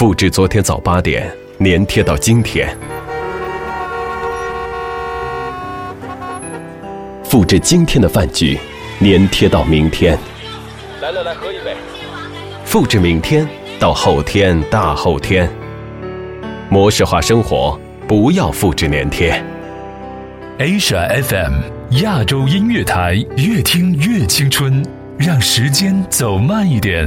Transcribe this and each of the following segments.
复制昨天早八点，粘贴到今天；复制今天的饭局，粘贴到明天。来来来，喝一杯。复制明天到后天、大后天。模式化生活，不要复制粘贴。Asia FM 亚洲音乐台，越听越青春，让时间走慢一点。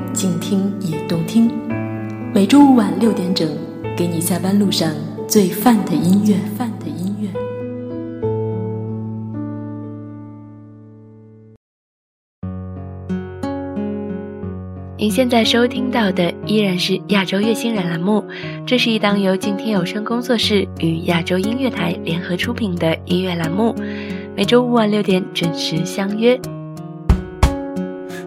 静听也动听。每周五晚六点整，给你下班路上最范的音乐。范的音乐。您现在收听到的依然是亚洲乐星人栏目，这是一档由静听有声工作室与亚洲音乐台联合出品的音乐栏目，每周五晚六点准时相约。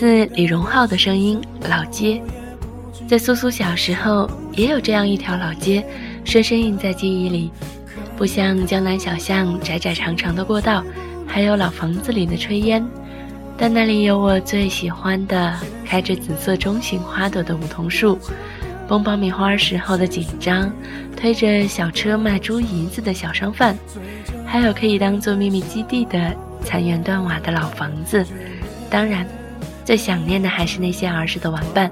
自李荣浩的声音，《老街》。在苏苏小时候，也有这样一条老街，深深印在记忆里。不像江南小巷窄窄长长的过道，还有老房子里的炊烟，但那里有我最喜欢的开着紫色中型花朵的梧桐树，崩爆米花时候的紧张，推着小车卖猪胰子的小商贩，还有可以当做秘密基地的残垣断瓦的老房子。当然，最想念的还是那些儿时的玩伴。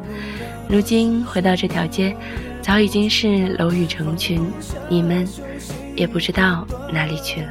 如今回到这条街，早已经是楼宇成群，你们也不知道哪里去了。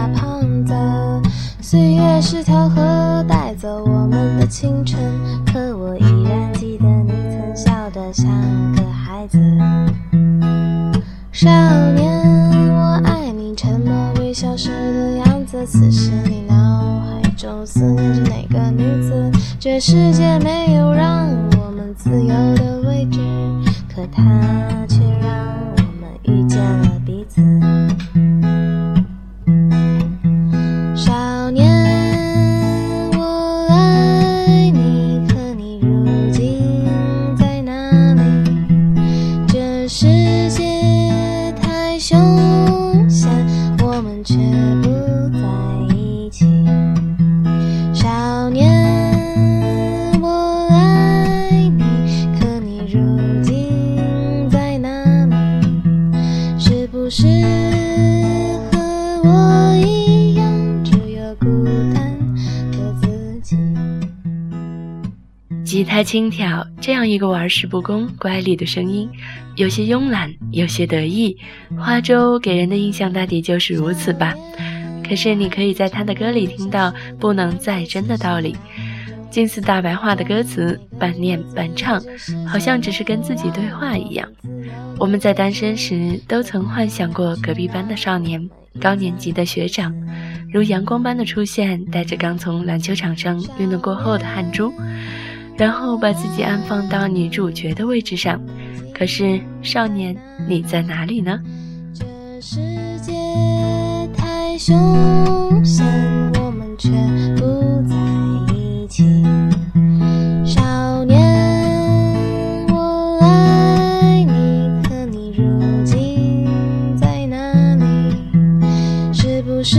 大胖子。岁月是条河，带走我们的青春，可我依然记得你曾笑得像个孩子。少年，我爱你沉默微笑时的样子，此时你脑海中思念着哪个女子？这世界没有让我们自由的位置，可它吉他轻佻，这样一个玩世不恭、乖戾的声音，有些慵懒，有些得意。花粥给人的印象大抵就是如此吧。可是你可以在他的歌里听到不能再真的道理，近似大白话的歌词，半念半唱，好像只是跟自己对话一样。我们在单身时都曾幻想过隔壁班的少年，高年级的学长，如阳光般的出现，带着刚从篮球场上运动过后的汗珠。然后把自己安放到女主角的位置上。可是，少年，你在哪里呢？这世界太凶险，我们却不在一起。少年，我爱你，可你如今在哪里？是不是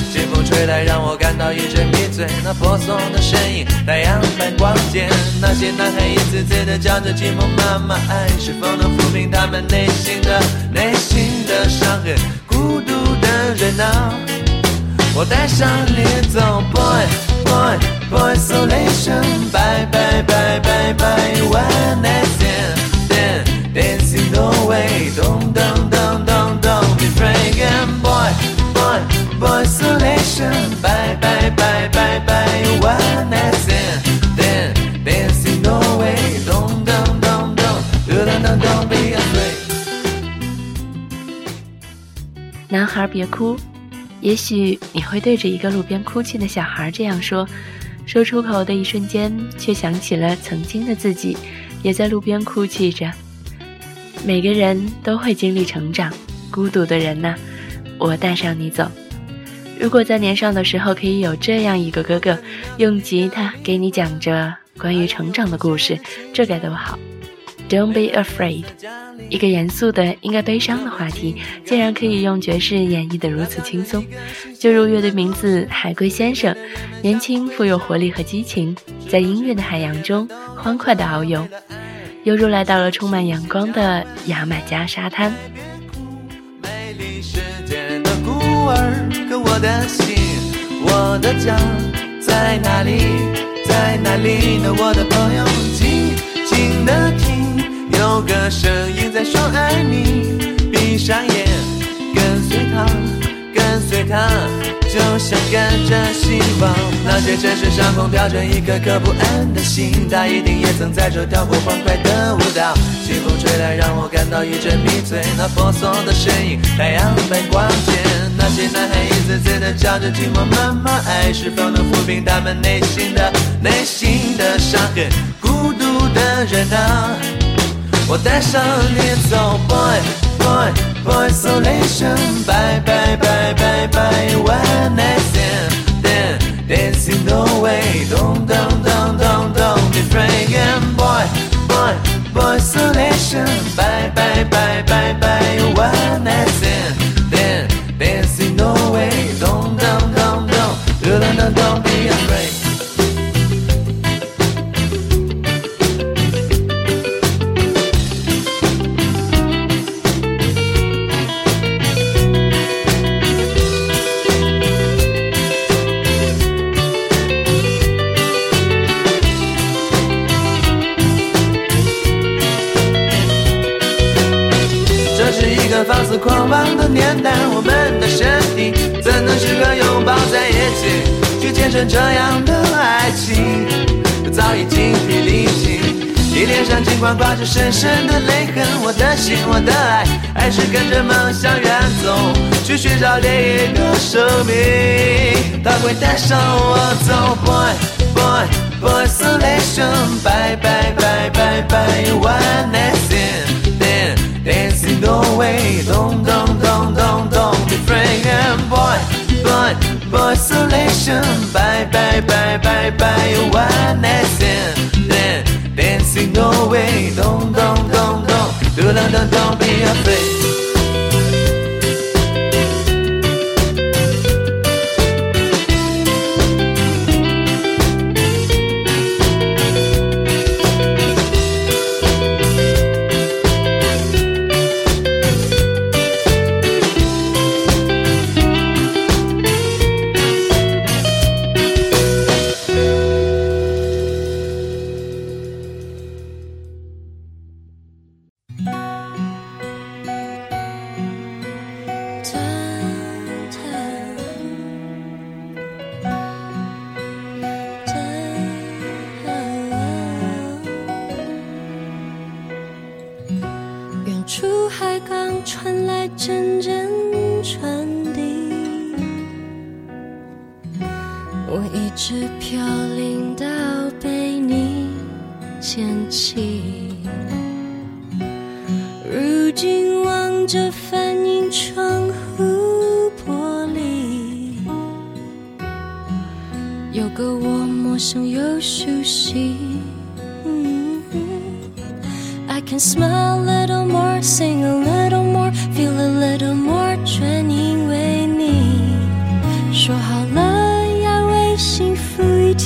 清风吹来，让我感到一阵迷醉。那婆娑的身影，太阳般光洁。那些男孩一次次的叫着寂寞妈妈，爱是否能抚平他们内心的内心的伤痕？孤独的人啊，我带上你走，boy boy boy isolation，bye bye bye bye bye，one night stand dancing away，don't don't don't don't boy boy isolation，bye bye bye bye bye，one night stand dancing away，don't don't don't don't don't don't be afraid。男孩别哭，也许你会对着一个路边哭泣的小孩这样说，说出口的一瞬间，却想起了曾经的自己，也在路边哭泣着。每个人都会经历成长，孤独的人呐，我带上你走。如果在年少的时候可以有这样一个哥哥，用吉他给你讲着关于成长的故事，这该多好！Don't be afraid，一个严肃的、应该悲伤的话题，竟然可以用爵士演绎得如此轻松。就如乐队名字《海龟先生》，年轻、富有活力和激情，在音乐的海洋中欢快地遨游，犹如来到了充满阳光的牙买加沙滩。儿，可我的心，我的家在哪里？在哪里呢？我的朋友，静静的听，有个声音在说爱你。闭上眼，跟随他，跟随他，就像跟着希望。那些城市上空飘着一颗颗不安的心，他一定也曾在这跳过欢快的舞蹈。清风吹来，让我感到一阵迷醉。那婆娑的身影，太阳般光洁。那些男孩一次次的叫着寂寞妈妈，爱是否能抚平他们内心的内心的伤痕？孤独的人啊，我带上你走，boy boy boy isolation，bye bye bye bye bye，one night stand dancing away，don't don't don't don't don't be afraid，boy boy boy isolation，bye bye bye bye bye，one night stand no way. Don't, down, down, down. Don't, don't, don't be afraid. 抱在一起，去见证这样的爱情？早已精疲力尽，你脸上尽管挂着深深的泪痕，我的心，我的爱，还是跟着梦想远走，去寻找另一个生命，它会带上我走，boy boy boy isolation，bye bye bye bye bye，one night stand。dancing away, don't, don't, don't, don't, don't be afraid, boy, boy, isolation, bye, bye, bye, bye, bye, one night stand. Then dancing away, don't, don't, don't, don't, do, don't, don't, don't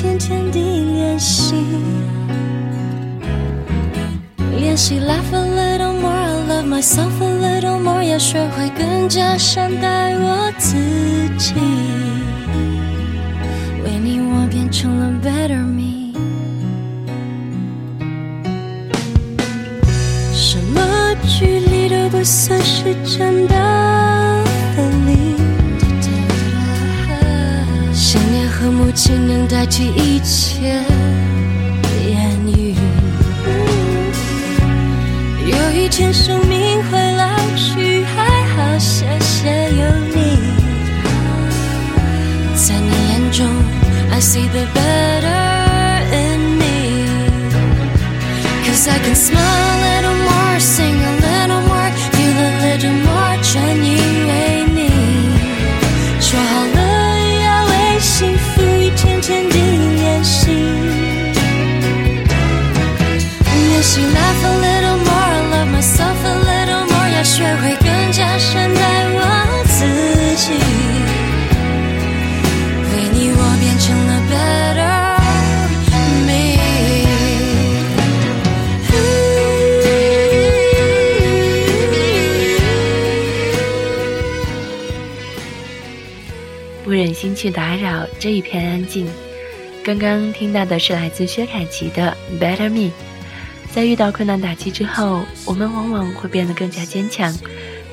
天天地练习，练习 laugh a little more, I love myself a little more，要学会更加善待我自己。为你我变成了 better me。什么距离都不算是真的和母亲能代替一切言语。有一天生命会老去，还好谢谢有你。在你眼中，I see the better in me。Cause I can smile a little more, sing a 去打扰这一片安静。刚刚听到的是来自薛凯琪的《Better Me》。在遇到困难打击之后，我们往往会变得更加坚强，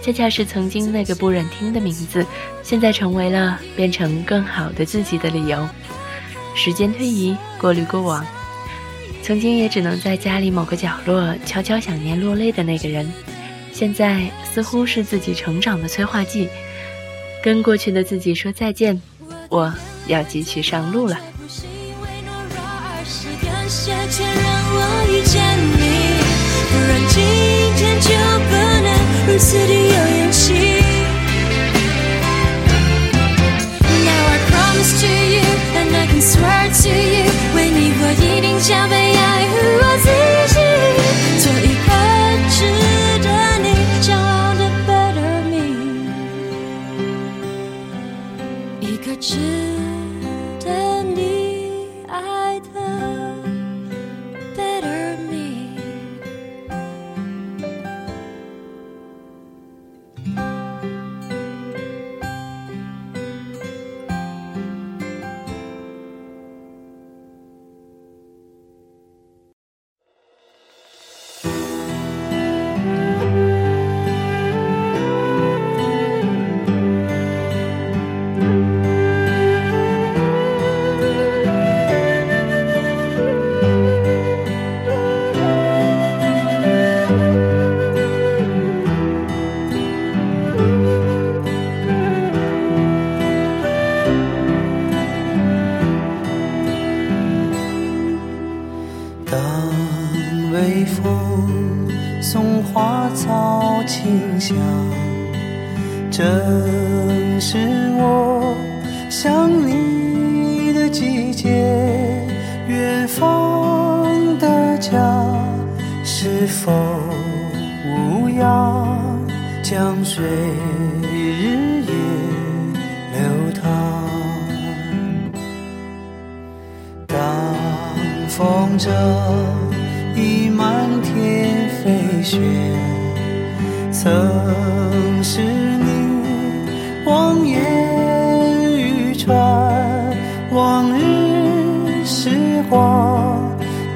恰恰是曾经那个不忍听的名字，现在成为了变成更好的自己的理由。时间推移，过滤过往，曾经也只能在家里某个角落悄悄想念落泪的那个人，现在似乎是自己成长的催化剂。跟过去的自己说再见，我要继续上路了。不是因为懦弱，而是感谢前让我遇见你，不然今天就不能如此的有勇气。Now I promise to you and I can swear to you，为你我一定将被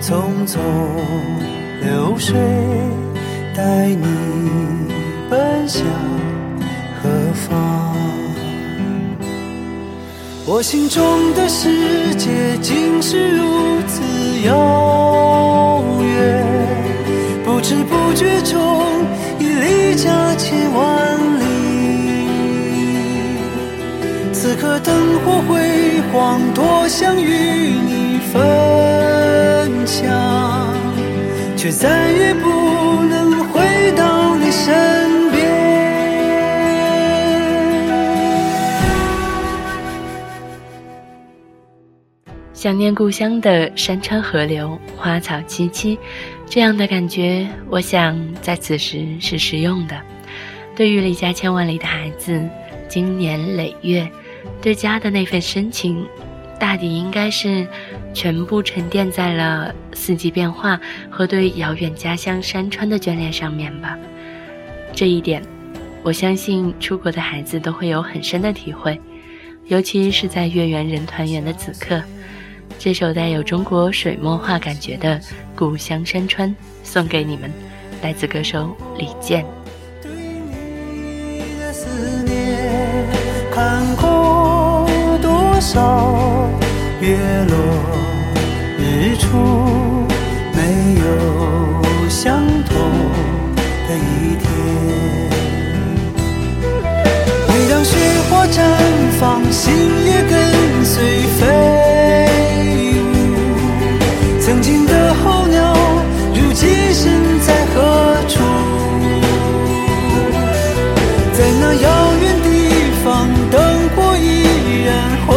匆匆流水，带你奔向何方？我心中的世界竟是如此遥远，不知不觉中已离家千万里。此刻灯火辉煌，多想与你分享，却再也不能回到你身边。想念故乡的山川河流、花草萋萋，这样的感觉，我想在此时是实用的。对于离家千万里的孩子，经年累月，对家的那份深情，大抵应该是全部沉淀在了四季变化和对遥远家乡山川的眷恋上面吧。这一点，我相信出国的孩子都会有很深的体会，尤其是在月圆人团圆的此刻。这首带有中国水墨画感觉的《故乡山川》送给你们，来自歌手李健。对你的思念，看过多少月落处，没有相同的一天。每当雪花绽放，心也跟随飞舞。曾经的候鸟，如今身在何处？在那遥远地方，灯火依然昏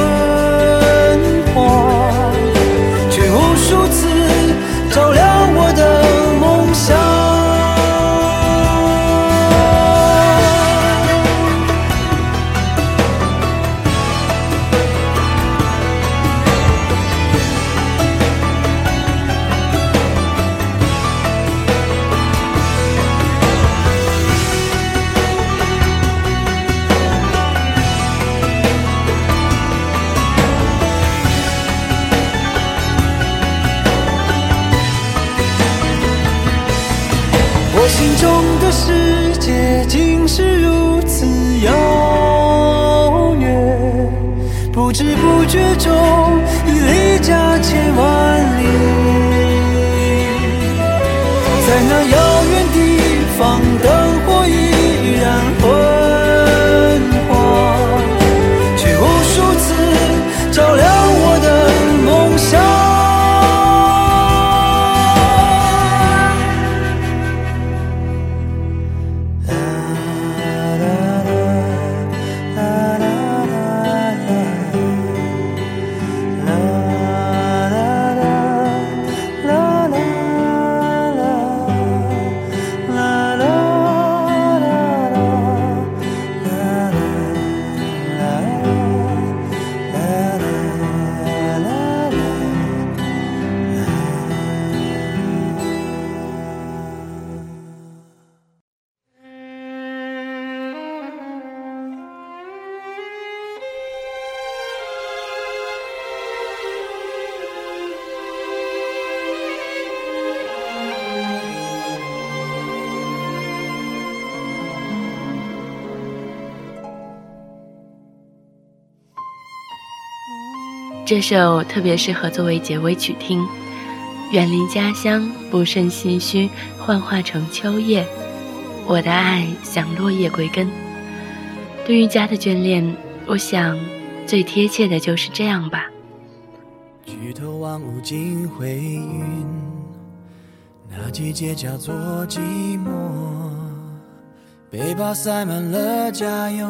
这首特别适合作为结尾曲听。远离家乡，不胜唏嘘，幻化成秋叶。我的爱像落叶归根。对于家的眷恋，我想最贴切的就是这样吧。举头望无尽灰云，那季节叫做寂寞。背包塞满了家用，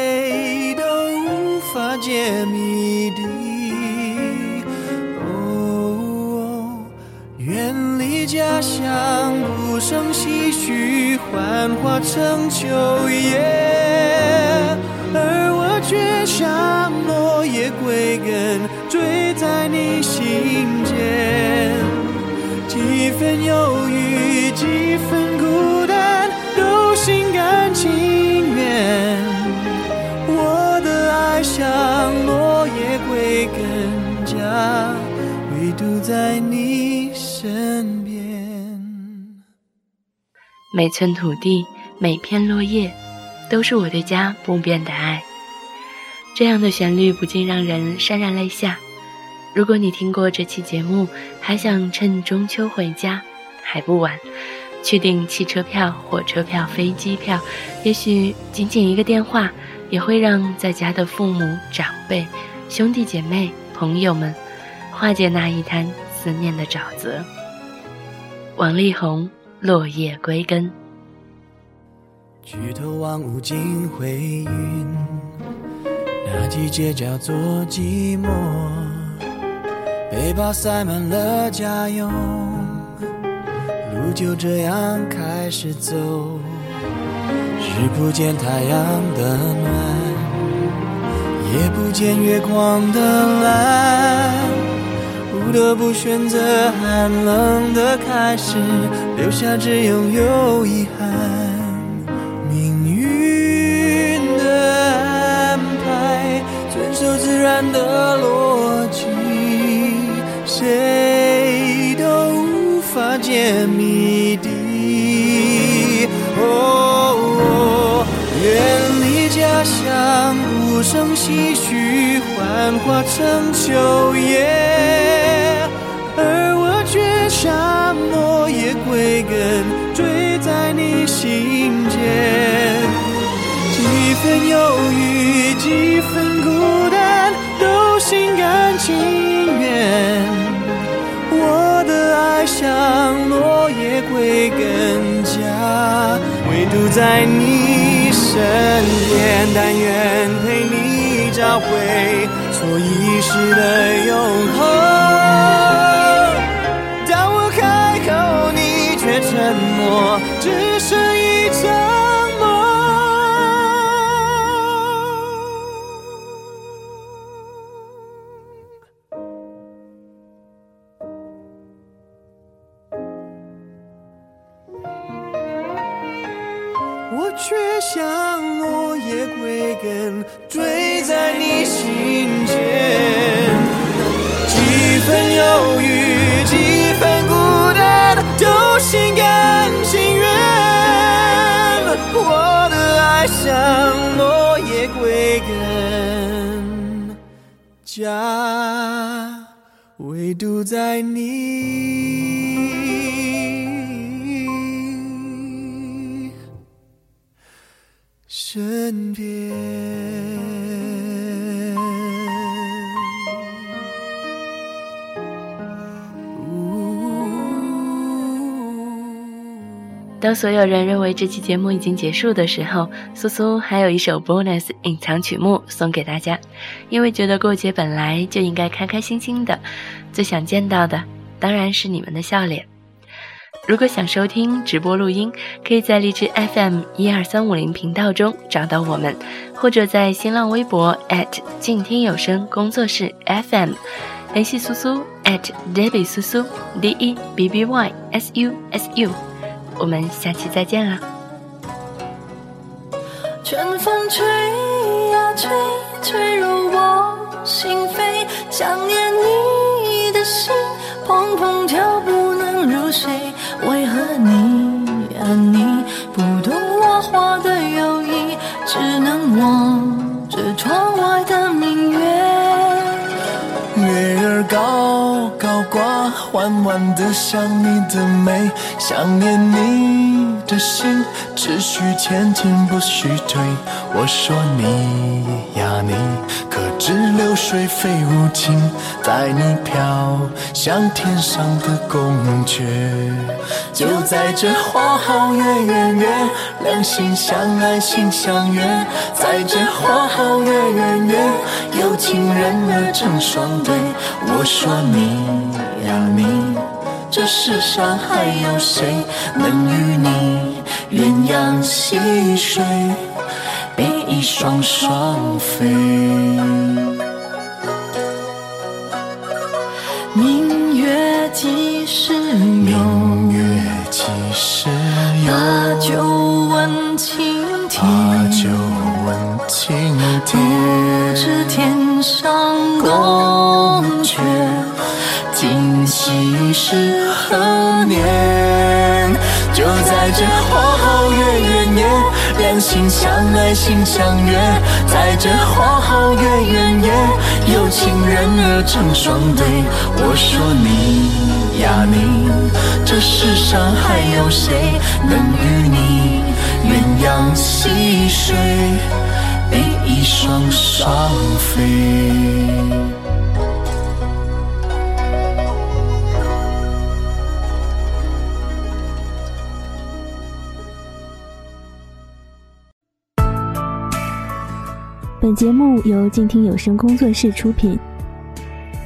谜底。哦，远离家乡，不胜唏嘘，幻化成秋叶，而我却像落叶归根，坠在你心间。几分忧郁，几分在你身边。每寸土地，每片落叶，都是我对家不变的爱。这样的旋律不禁让人潸然泪下。如果你听过这期节目，还想趁中秋回家，还不晚。去订汽车票、火车票、飞机票，也许仅仅一个电话，也会让在家的父母、长辈、兄弟姐妹、朋友们化解那一滩思念的沼泽。王力宏，落叶归根。举头望无尽灰云，那季节叫做寂寞。背包塞满了家用，路就这样开始走。日不见太阳的暖，夜不见月光的蓝，不得不选择寒冷的开始，留下只拥有遗憾。命运的安排，遵守自然的逻辑，谁都无法解谜底。哦，远离家乡，无声唏嘘，幻化成秋叶，根，坠在你心间。几分忧郁，几分孤单，都心甘情愿。我的爱像落叶归根家，唯独在你身边，但愿陪你找回错遗失的永恒。沉默，只是一场梦。我却像落叶归根，坠在你心间。几分忧郁，就心甘情愿。我的爱像落叶归根，家唯独在你当所有人认为这期节目已经结束的时候，苏苏还有一首 bonus 隐藏曲目送给大家，因为觉得过节本来就应该开开心心的，最想见到的当然是你们的笑脸。如果想收听直播录音，可以在荔枝 FM 一二三五零频道中找到我们，或者在新浪微博 at 静听有声工作室 FM 联系苏苏 Debbie 苏苏 D E B B Y S U S U。我们下期再见啦！春风吹呀吹，吹入我心扉，想念你的心砰砰跳，不能入睡。为何你呀你不懂我话的友谊，只能望着窗外的明月。月儿高，缓缓的想你的美，想念你的心，只许前进不许退。我说你呀你，可知流水非无情，在你飘向天上的宫阙。就在这花好月圆夜，两心相爱心相悦，在这花好月圆夜，有情人儿成双对。我说你呀你，这世上还有谁能与你鸳鸯戏水，比翼双双飞？时有？明月几时有？把酒问青天。把酒问青天。不知天上宫阙，今夕是何年？就在这花好月圆夜，两心相爱心相悦。在这花好月圆夜，有情人儿成双对。我说你呀你，这世上还有谁能与你鸳鸯戏水，比翼双双飞？本节目由静听有声工作室出品，